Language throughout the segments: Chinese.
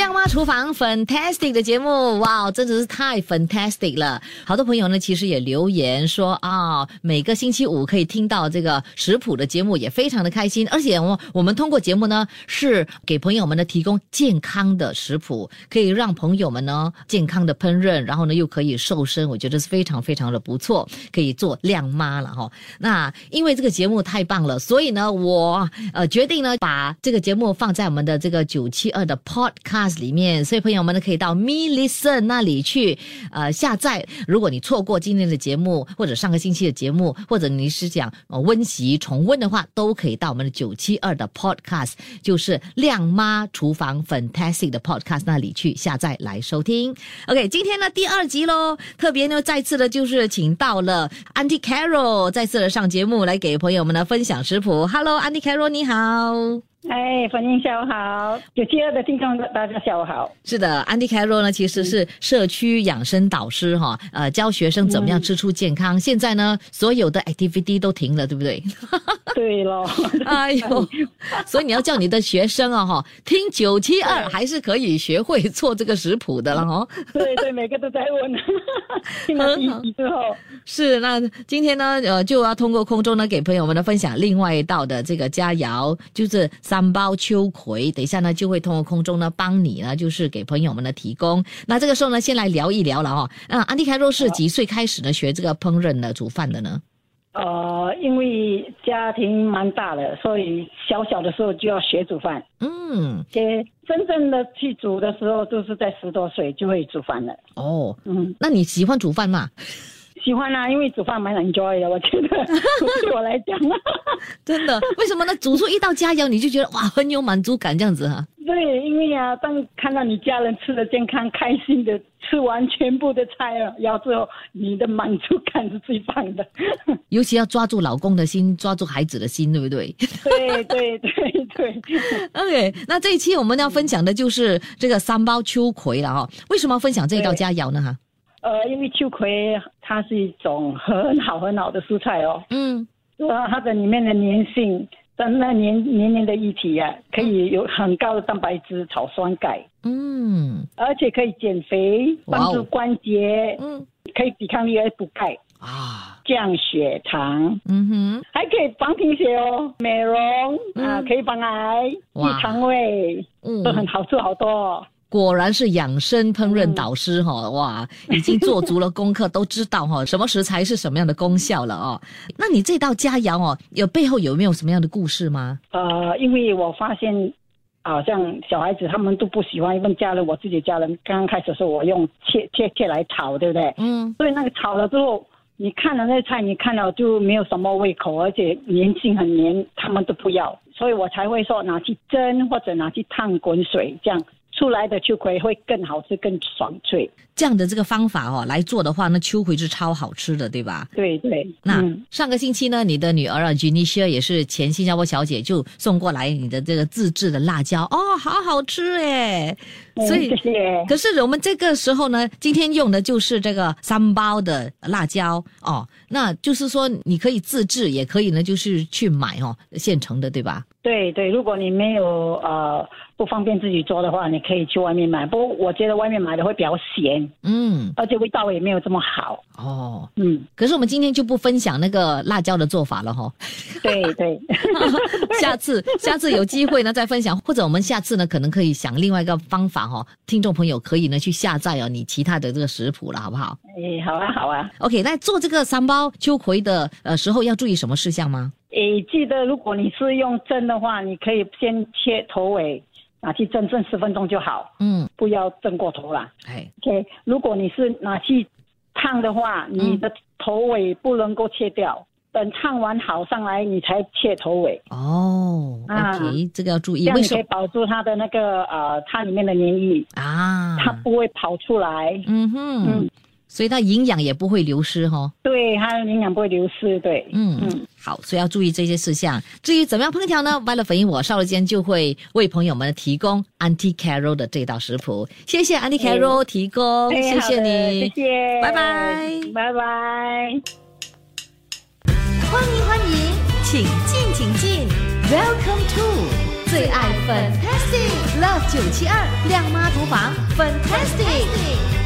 亮妈厨房 Fantastic 的节目，哇，真的是太 Fantastic 了！好多朋友呢，其实也留言说啊，每个星期五可以听到这个食谱的节目，也非常的开心。而且我我们通过节目呢，是给朋友们呢提供健康的食谱，可以让朋友们呢健康的烹饪，然后呢又可以瘦身，我觉得是非常非常的不错，可以做亮妈了哈。那因为这个节目太棒了，所以呢，我呃决定呢把这个节目放在我们的这个九七二的 Podcast。里面，所以朋友们呢可以到 Me Listen 那里去呃下载。如果你错过今天的节目，或者上个星期的节目，或者你是想温习重温的话，都可以到我们的九七二的 Podcast，就是亮妈厨房 Fantastic 的 Podcast 那里去下载来收听。OK，今天呢第二集喽，特别呢再次的就是请到了 a n t i Carol 再次的上节目来给朋友们呢分享食谱。Hello，Andy Carol，你好。哎，欢迎下午好，有第二的听众大家下午好。是的，Andy Carroll 呢其实是社区养生导师哈，呃，教学生怎么样吃出健康。现在呢，所有的 activity 都停了，对不对？对喽。哎呦，所以你要叫你的学生啊哈，听九七二还是可以学会做这个食谱的了哈。对对，每个都在问。听了第一集之后，是那今天呢，呃，就要通过空中呢给朋友们呢分享另外一道的这个佳肴，就是。三包秋葵，等一下呢就会通过空中呢帮你呢，就是给朋友们的提供。那这个时候呢，先来聊一聊了哈。嗯，安迪凯若是几岁开始呢学这个烹饪的煮饭的呢？呃，因为家庭蛮大的，所以小小的时候就要学煮饭。嗯，且真正的去煮的时候，都是在十多岁就会煮饭了。哦，嗯，那你喜欢煮饭吗？喜欢啊，因为煮饭蛮 enjoy 的，我觉得 对我来讲，真的，为什么呢？煮出一道佳肴，你就觉得哇，很有满足感这样子哈。对，因为啊，当看到你家人吃的健康、开心的吃完全部的菜了，然后之后你的满足感是最棒的。尤其要抓住老公的心，抓住孩子的心，对不对？对对对对。OK，那这一期我们要分享的就是这个三包秋葵了哈。为什么要分享这一道佳肴呢？哈？呃，因为秋葵它是一种很好很好的蔬菜哦。嗯。啊，它的里面的粘性，但那黏黏黏的液体呀，可以有很高的蛋白质、草酸钙。嗯。而且可以减肥，帮助关节。嗯。可以抵抗力，而补钙。啊。降血糖。嗯哼。还可以防贫血哦，美容啊，可以防癌、益肠胃，嗯都很好处好多。果然是养生烹饪导师哈哇，已经做足了功课，都知道哈 什么食材是什么样的功效了哦。那你这道佳肴哦，有背后有没有什么样的故事吗？呃，因为我发现，好像小孩子他们都不喜欢，问家人，我自己家人刚刚开始的时候，我用切切切来炒，对不对？嗯。所以那个炒了之后，你看了那菜，你看了就没有什么胃口，而且粘性很黏，他们都不要，所以我才会说拿去蒸或者拿去烫滚水这样。出来的秋葵会更好吃、更爽脆。这样的这个方法哦来做的话，那秋葵是超好吃的，对吧？对对。那上个星期呢，你的女儿啊 j e n i c a 也是前新加坡小姐，就送过来你的这个自制的辣椒哦，好好吃哎。所以，可是我们这个时候呢，今天用的就是这个三包的辣椒哦。那就是说，你可以自制，也可以呢，就是去买哦，现成的，对吧？对对，如果你没有呃不方便自己做的话，你可以去外面买。不过我觉得外面买的会比较咸，嗯，而且味道也没有这么好。哦，嗯。可是我们今天就不分享那个辣椒的做法了哈。对对，下次下次有机会呢再分享，或者我们下次呢可能可以想另外一个方法哈，听众朋友可以呢去下载哦你其他的这个食谱了，好不好？哎，好啊好啊。OK，那做这个三包秋葵的呃时候要注意什么事项吗？诶，记得如果你是用蒸的话，你可以先切头尾，拿去蒸蒸十分钟就好。嗯，不要蒸过头啦。哎，OK，如果你是拿去烫的话，你的头尾不能够切掉，等烫完好上来你才切头尾。哦，OK，这个要注意，这样你可以保住它的那个呃，它里面的粘液啊，它不会跑出来。嗯哼。嗯。所以它营养也不会流失哈，对，它的营养不会流失，对，嗯嗯，好，所以要注意这些事项。至于怎么样烹调呢？为了反映我，稍后间就会为朋友们提供 Auntie Carol 的这道食谱。谢谢 Auntie Carol 提供，谢谢你，谢谢，拜拜，拜拜。欢迎欢迎，请进请进，Welcome to 最爱 Fantastic Love 九七二亮妈厨房 Fantastic。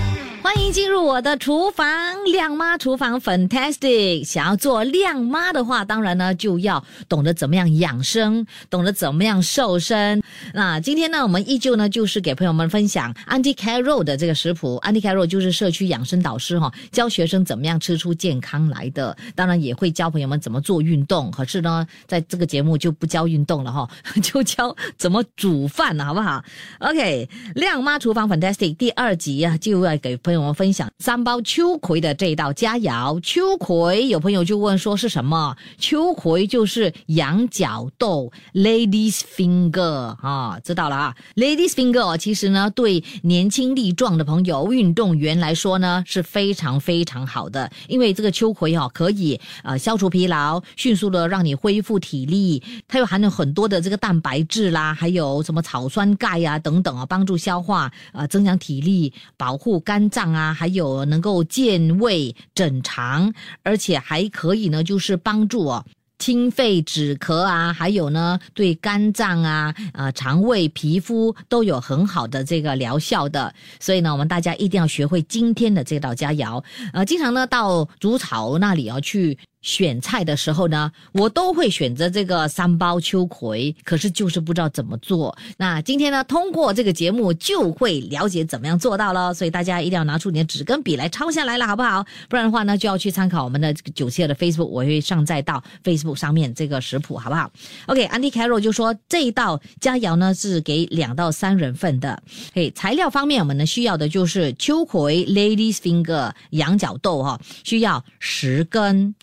欢迎进入我的厨房，靓妈厨房 fantastic。想要做靓妈的话，当然呢就要懂得怎么样养生，懂得怎么样瘦身。那今天呢，我们依旧呢就是给朋友们分享 Andy Carroll 的这个食谱。Andy Carroll 就是社区养生导师哈，教学生怎么样吃出健康来的。当然也会教朋友们怎么做运动。可是呢，在这个节目就不教运动了哈，就教怎么煮饭，好不好？OK，靓妈厨房 fantastic 第二集啊，就要给朋跟我们分享三包秋葵的这一道佳肴。秋葵有朋友就问说是什么？秋葵就是羊角豆，ladies finger 啊，知道了啊，ladies finger 其实呢对年轻力壮的朋友、运动员来说呢是非常非常好的，因为这个秋葵哦可以呃消除疲劳，迅速的让你恢复体力，它又含有很多的这个蛋白质啦，还有什么草酸钙呀等等啊，帮助消化啊，增强体力，保护肝脏。啊，还有能够健胃整肠，而且还可以呢，就是帮助哦清肺止咳啊，还有呢对肝脏啊、啊肠胃、皮肤都有很好的这个疗效的。所以呢，我们大家一定要学会今天的这道佳肴。呃，经常呢到竹草那里啊去。选菜的时候呢，我都会选择这个三包秋葵，可是就是不知道怎么做。那今天呢，通过这个节目就会了解怎么样做到了。所以大家一定要拿出你的纸跟笔来抄下来了，好不好？不然的话呢，就要去参考我们的九七二的 Facebook，我会上载到 Facebook 上面这个食谱，好不好？OK，Andy Carroll 就说这一道佳肴呢是给两到三人份的。嘿，材料方面我们呢需要的就是秋葵 （Ladies Finger）、羊角豆哈，需要十根。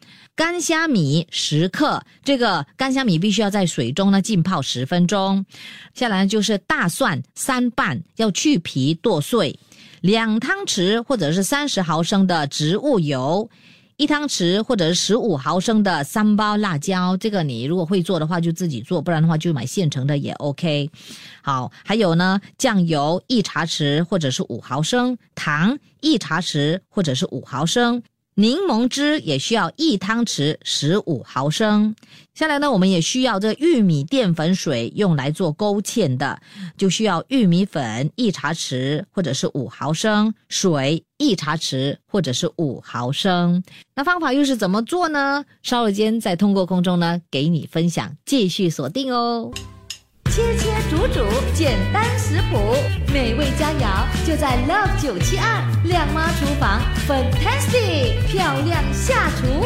干虾米十克，这个干虾米必须要在水中呢浸泡十分钟。下来就是大蒜三瓣，要去皮剁碎。两汤匙或者是三十毫升的植物油，一汤匙或者是十五毫升的三包辣椒。这个你如果会做的话就自己做，不然的话就买现成的也 OK。好，还有呢，酱油一茶匙或者是五毫升，糖一茶匙或者是五毫升。柠檬汁也需要一汤匙十五毫升。下来呢，我们也需要这玉米淀粉水，用来做勾芡的，就需要玉米粉一茶匙或者是五毫升，水一茶匙或者是五毫升。那方法又是怎么做呢？稍后间再通过空中呢给你分享，继续锁定哦。切切煮煮，简单食谱，美味佳肴就在 Love 九七二靓妈厨房，Fantastic 漂亮下厨，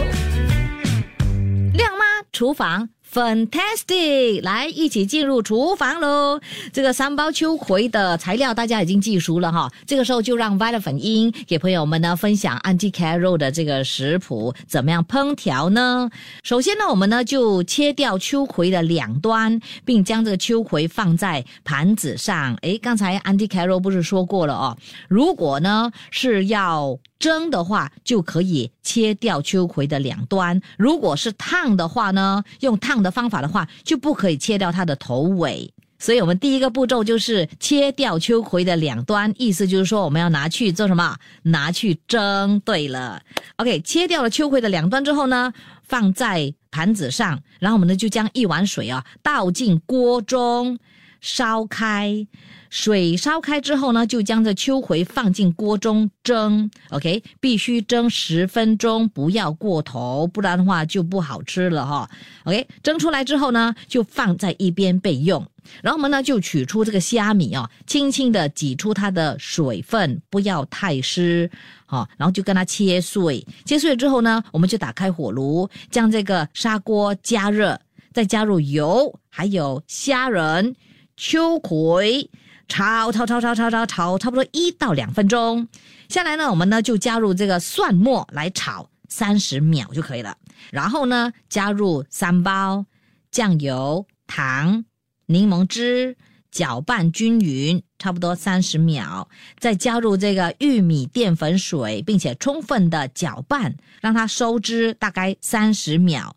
靓妈厨房。Fantastic！来，一起进入厨房喽。这个三包秋葵的材料大家已经记熟了哈。这个时候就让 Violet 粉英给朋友们呢分享 Anti Carroll 的这个食谱，怎么样烹调呢？首先呢，我们呢就切掉秋葵的两端，并将这个秋葵放在盘子上。诶，刚才 Anti Carroll 不是说过了哦？如果呢是要蒸的话，就可以切掉秋葵的两端；如果是烫的话呢，用烫的方法的话，就不可以切掉它的头尾。所以，我们第一个步骤就是切掉秋葵的两端，意思就是说我们要拿去做什么？拿去蒸。对了，OK，切掉了秋葵的两端之后呢，放在盘子上，然后我们呢就将一碗水啊倒进锅中，烧开。水烧开之后呢，就将这秋葵放进锅中蒸，OK，必须蒸十分钟，不要过头，不然的话就不好吃了哈。OK，蒸出来之后呢，就放在一边备用。然后我们呢就取出这个虾米啊，轻轻的挤出它的水分，不要太湿，好，然后就跟它切碎。切碎之后呢，我们就打开火炉，将这个砂锅加热，再加入油，还有虾仁、秋葵。炒炒炒炒炒炒炒，差不多一到两分钟。下来呢，我们呢就加入这个蒜末来炒三十秒就可以了。然后呢，加入三包酱油、糖、柠檬汁，搅拌均匀，差不多三十秒。再加入这个玉米淀粉水，并且充分的搅拌，让它收汁，大概三十秒。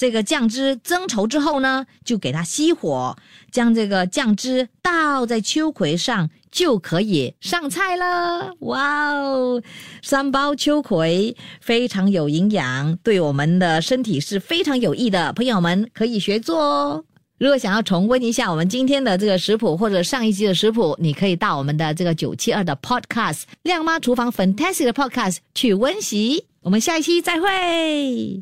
这个酱汁增稠之后呢，就给它熄火，将这个酱汁倒在秋葵上，就可以上菜了。哇哦，三包秋葵非常有营养，对我们的身体是非常有益的。朋友们可以学做哦。如果想要重温一下我们今天的这个食谱或者上一期的食谱，你可以到我们的这个九七二的 Podcast 亮妈厨房 Fantastic Podcast 去温习。我们下一期再会。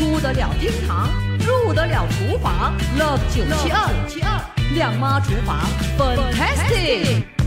出得了厅堂，入得了厨房，Love 九七二亮妈厨房 Fantastic。